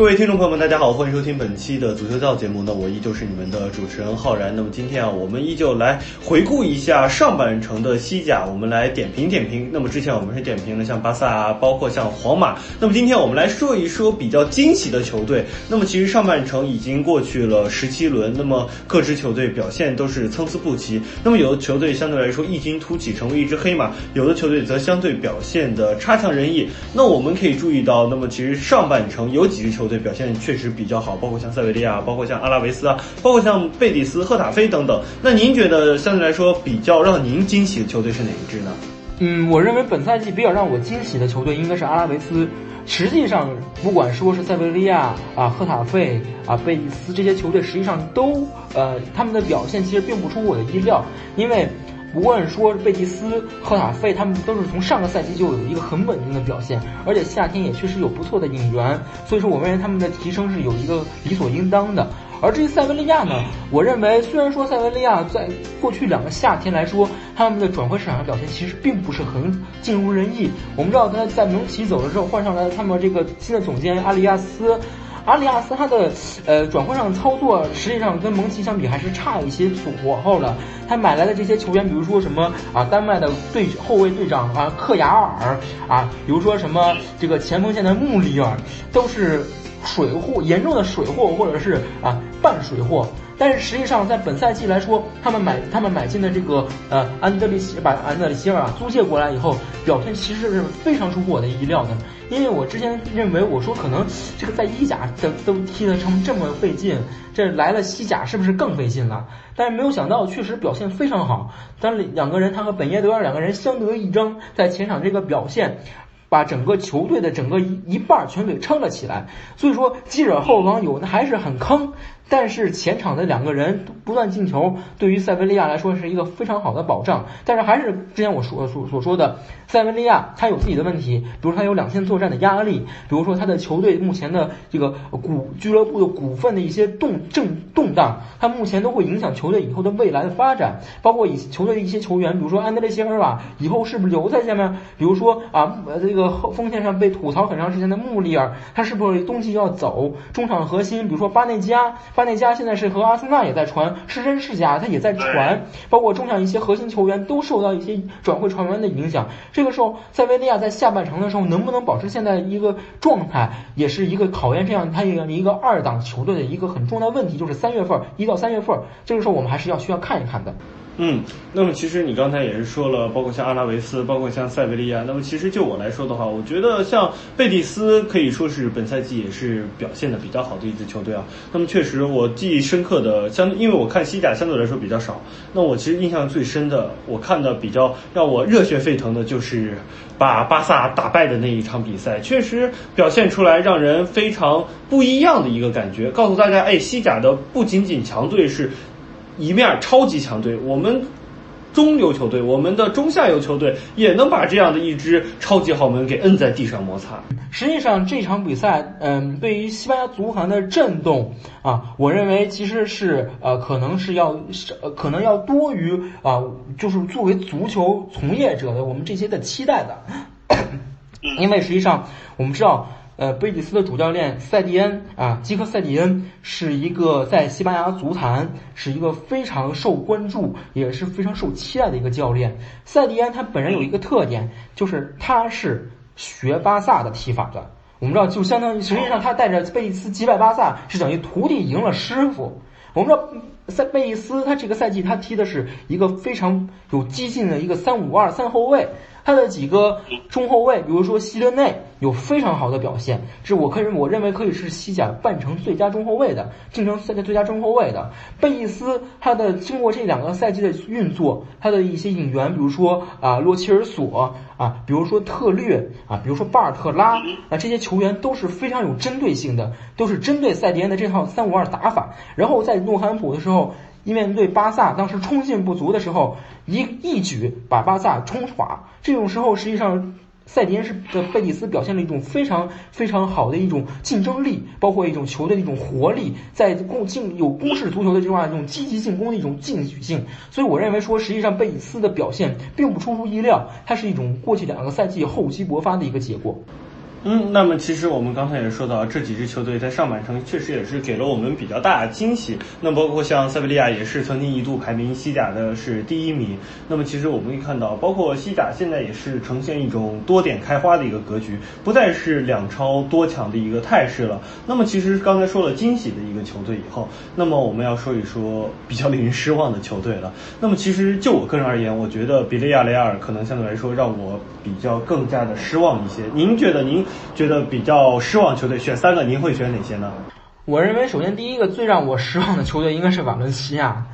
各位听众朋友们，大家好，欢迎收听本期的足球道节目。那我依旧是你们的主持人浩然。那么今天啊，我们依旧来回顾一下上半程的西甲，我们来点评点评。那么之前我们是点评了像巴萨啊，包括像皇马。那么今天我们来说一说比较惊喜的球队。那么其实上半程已经过去了十七轮，那么各支球队表现都是参差不齐。那么有的球队相对来说异军突起，成为一只黑马；有的球队则相对表现的差强人意。那我们可以注意到，那么其实上半程有几支球队。队表现确实比较好，包括像塞维利亚，包括像阿拉维斯啊，包括像贝蒂斯、赫塔菲等等。那您觉得相对来说比较让您惊喜的球队是哪一支呢？嗯，我认为本赛季比较让我惊喜的球队应该是阿拉维斯。实际上，不管说是塞维利亚啊、赫塔费啊、贝蒂斯这些球队，实际上都呃他们的表现其实并不出我的意料，因为。不论说贝蒂斯、赫塔费，他们都是从上个赛季就有一个很稳定的表现，而且夏天也确实有不错的引援，所以说我认为他们的提升是有一个理所应当的。而至于塞维利亚呢，我认为虽然说塞维利亚在过去两个夏天来说，他们的转会市场上表现其实并不是很尽如人意。我们知道他在蒙奇走了之后，换上来他们这个新的总监阿里亚斯。阿里亚斯他的呃转会上操作，实际上跟蒙奇相比还是差一些火候的。他买来的这些球员，比如说什么啊，丹麦的队后卫队长啊，克亚尔啊，比如说什么这个前锋线的穆里尔，都是水货，严重的水货或者是啊半水货。但是实际上，在本赛季来说，他们买他们买进的这个呃安德里希把安德里希尔啊租借过来以后，表现其实是非常出乎我的意料的。因为我之前认为，我说可能这个在意甲都都踢得成这么费劲，这来了西甲是不是更费劲了？但是没有想到，确实表现非常好。但两个人他和本耶德尔两个人相得益彰，在前场这个表现。把整个球队的整个一一半全给撑了起来，所以说基尔后防有的还是很坑，但是前场的两个人不断进球，对于塞维利亚来说是一个非常好的保障。但是还是之前我说所所说的，塞维利亚他有自己的问题，比如他有两线作战的压力，比如说他的球队目前的这个股俱乐部的股份的一些动正动荡，他目前都会影响球队以后的未来的发展，包括以球队的一些球员，比如说安德烈谢尔瓦以后是不是留在下面？比如说啊这个。后锋线上被吐槽很长时间的穆里尔，他是不是冬季要走？中场核心，比如说巴内加，巴内加现在是和阿森纳也在传，是真是假？他也在传。包括中场一些核心球员都受到一些转会传闻的影响。这个时候，塞维利亚在下半程的时候能不能保持现在一个状态，也是一个考验这样他一个一个二档球队的一个很重要的问题，就是三月份一到三月份，这个时候我们还是要需要看一看的。嗯，那么其实你刚才也是说了，包括像阿拉维斯，包括像塞维利亚。那么其实就我来说的话，我觉得像贝蒂斯可以说是本赛季也是表现的比较好的一支球队啊。那么确实我记忆深刻的，相因为我看西甲相对来说比较少，那我其实印象最深的，我看的比较让我热血沸腾的就是把巴萨打败的那一场比赛，确实表现出来让人非常不一样的一个感觉，告诉大家，哎，西甲的不仅仅强队是。一面超级强队，我们中游球队，我们的中下游球队也能把这样的一支超级豪门给摁在地上摩擦。实际上这场比赛，嗯，对于西班牙足坛的震动啊，我认为其实是呃，可能是要呃，可能要多于啊，就是作为足球从业者的我们这些的期待的，因为实际上我们知道。呃，贝蒂斯的主教练塞蒂恩啊，基克塞蒂恩是一个在西班牙足坛是一个非常受关注，也是非常受期待的一个教练。塞蒂恩他本人有一个特点，就是他是学巴萨的踢法的。我们知道，就相当于实际上他带着贝蒂斯击败巴萨，是等于徒弟赢了师傅。我们知道，塞贝伊斯他这个赛季他踢的是一个非常有激进的一个三五二三后卫。他的几个中后卫，比如说希德内有非常好的表现，这我可以我认为可以是西甲半程最佳中后卫的，竞争赛季最佳中后卫的贝伊斯。他的经过这两个赛季的运作，他的一些引援，比如说啊洛切尔索啊，比如说特略啊，比如说巴尔特拉啊，这些球员都是非常有针对性的，都是针对塞迪恩的这套三五二打法。然后在诺坎普的时候。一面对巴萨当时冲劲不足的时候，一一举把巴萨冲垮。这种时候，实际上。塞迪恩是的贝蒂斯表现了一种非常非常好的一种竞争力，包括一种球队的一种活力，在攻进有攻势足球的这种这种积极进攻的一种进取性。所以我认为说，实际上贝蒂斯的表现并不出乎意料，它是一种过去两个赛季厚积薄发的一个结果。嗯，那么其实我们刚才也说到，这几支球队在上半程确实也是给了我们比较大的惊喜。那包括像塞维利亚也是曾经一度排名西甲的是第一名。那么其实我们可以看到，包括西甲现在也是呈现一种多点开花的一个格局，不再是两超多强的一个态势了。那么其实刚才说了惊喜的一个球队以后，那么我们要说一说比较令人失望的球队了。那么其实就我个人而言，我觉得比利亚雷亚尔可能相对来说让我比较更加的失望一些。您觉得您？觉得比较失望球队选三个，您会选哪些呢？我认为，首先第一个最让我失望的球队应该是瓦伦西亚，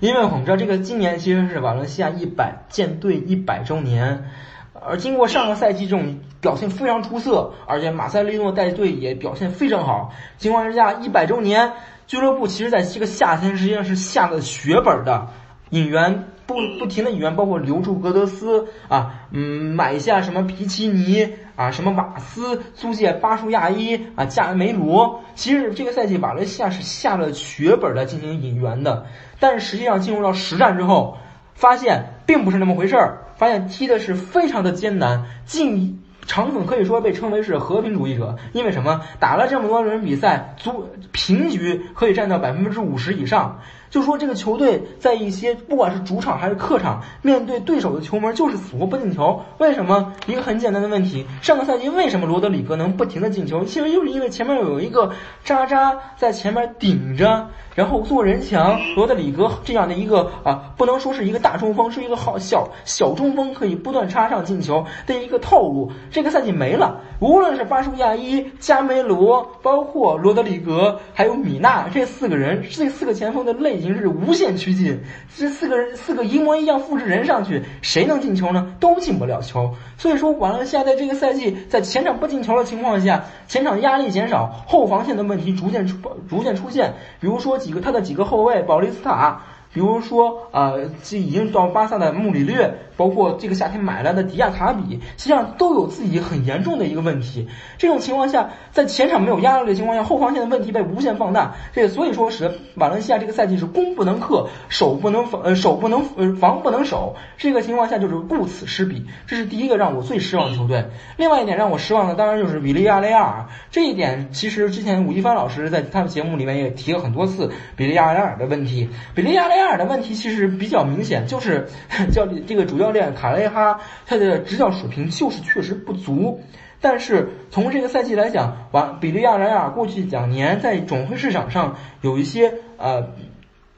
因为我们知道这个今年其实是瓦伦西亚一百建队一百周年，而经过上个赛季这种表现非常出色，而且马塞利诺带队也表现非常好，情况之下一百周年俱乐部其实在这个夏天实际上是下了血本的，引援。不不停的引援，包括留住格德斯啊，嗯，买下什么皮奇尼啊，什么瓦斯，租借巴舒亚伊啊，加梅罗。其实这个赛季瓦伦西亚是下了血本来进行引援的，但是实际上进入到实战之后，发现并不是那么回事儿，发现踢的是非常的艰难。进场总可以说被称为是和平主义者，因为什么？打了这么多轮比赛，足平局可以占到百分之五十以上。就说这个球队在一些不管是主场还是客场，面对对手的球门就是死活不进球。为什么？一个很简单的问题，上个赛季为什么罗德里格能不停的进球？其实就是因为前面有一个渣渣在前面顶着。然后做人墙，罗德里格这样的一个啊，不能说是一个大中锋，是一个好小小中锋，可以不断插上进球的一个套路。这个赛季没了，无论是巴舒亚伊、加梅罗，包括罗德里格，还有米纳这四个人，这四个前锋的类经是无限趋近。这四个人四个一模一样复制人上去，谁能进球呢？都进不了球。所以说，瓦伦西亚在这个赛季在前场不进球的情况下，前场压力减少，后防线的问题逐渐出逐渐出现，比如说。几个他的几个后卫，保利斯塔。比如说，呃，这已经到巴萨的穆里略，包括这个夏天买来的迪亚卡比，实际上都有自己很严重的一个问题。这种情况下，在前场没有压力的情况下，后防线的问题被无限放大。这个所以说使瓦伦西亚这个赛季是攻不能克，守不能防，呃，守不能呃防不能守。这个情况下就是顾此失彼，这是第一个让我最失望的球队。另外一点让我失望的，当然就是比利亚雷亚尔。这一点其实之前吴亦凡老师在他的节目里面也提了很多次比利亚雷亚尔的问题。比利亚雷亚尔的问题其实比较明显，就是 教练这个主教练卡雷哈他的执教水平就是确实不足。但是从这个赛季来讲，完比利亚雷尔过去两年在转会市场上有一些呃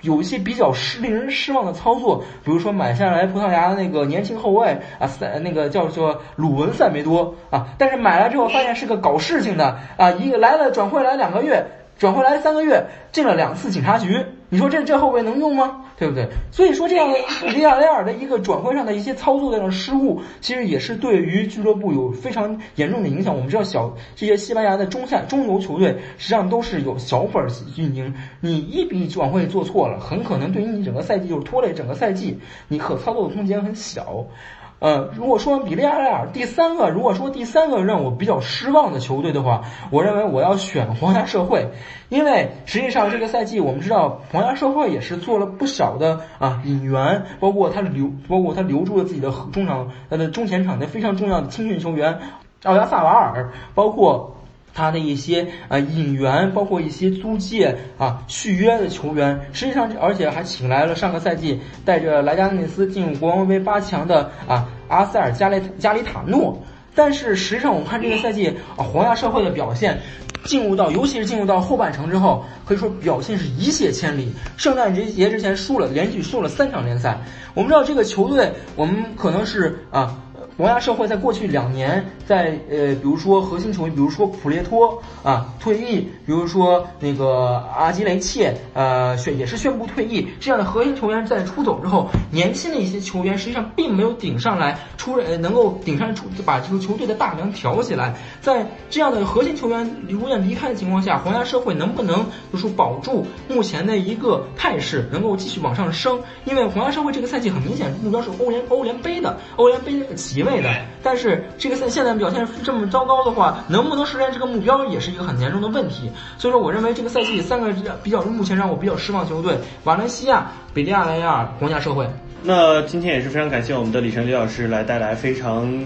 有一些比较失令人失望的操作，比如说买下来葡萄牙的那个年轻后卫啊塞那个叫做鲁文塞梅多啊，但是买来之后发现是个搞事情的啊，一个来了转会来两个月。转回来三个月，进了两次警察局，你说这这后卫能用吗？对不对？所以说这样的里亚雷尔的一个转会上的一些操作的失误，其实也是对于俱乐部有非常严重的影响。我们知道小这些西班牙的中下中游球队实际上都是有小本运营，你一笔转会做错了，很可能对于你整个赛季就是拖累整个赛季，你可操作的空间很小。呃，如果说比利亚雷尔第三个，如果说第三个让我比较失望的球队的话，我认为我要选皇家社会，因为实际上这个赛季我们知道皇家社会也是做了不少的啊引援，包括他留，包括他留住了自己的中场，他的中前场的非常重要的青训球员奥亚萨瓦尔，包括。他的一些呃引援，包括一些租借啊续约的球员，实际上而且还请来了上个赛季带着莱加内斯进入国王杯八强的啊阿塞尔加雷加里塔诺。但是实际上我们看这个赛季啊皇家社会的表现，进入到尤其是进入到后半程之后，可以说表现是一泻千里。圣诞节节之前输了，连续输了三场联赛。我们知道这个球队，我们可能是啊。皇家社会在过去两年在呃，比如说核心球员，比如说普列托啊退役，比如说那个阿基雷切呃宣也是宣布退役，这样的核心球员在出走之后，年轻的一些球员实际上并没有顶上来出呃能够顶上出把这个球队的大梁挑起来，在这样的核心球员永远离开的情况下，皇家社会能不能就是保住目前的一个态势，能够继续往上升？因为皇家社会这个赛季很明显目标是欧联欧联杯的欧联杯的席位的，但是这个赛现在表现这么糟糕的话，能不能实现这个目标也是一个很严重的问题。所以说，我认为这个赛季三个比较目前让我比较失望球队：瓦伦西亚、比利亚雷亚、皇家社会。那今天也是非常感谢我们的李晨李老师来带来非常。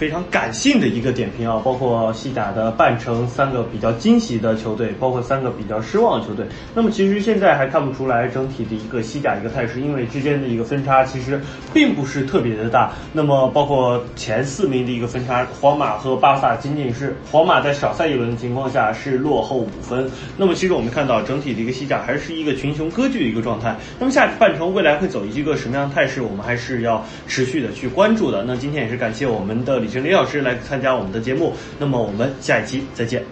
非常感性的一个点评啊，包括西甲的半程三个比较惊喜的球队，包括三个比较失望的球队。那么其实现在还看不出来整体的一个西甲一个态势，因为之间的一个分差其实并不是特别的大。那么包括前四名的一个分差，皇马和巴萨仅仅是皇马在少赛一轮的情况下是落后五分。那么其实我们看到整体的一个西甲还是一个群雄割据的一个状态。那么下半程未来会走一个什么样的态势，我们还是要持续的去关注的。那今天也是感谢我们的请。李老师来参加我们的节目，那么我们下一期再见。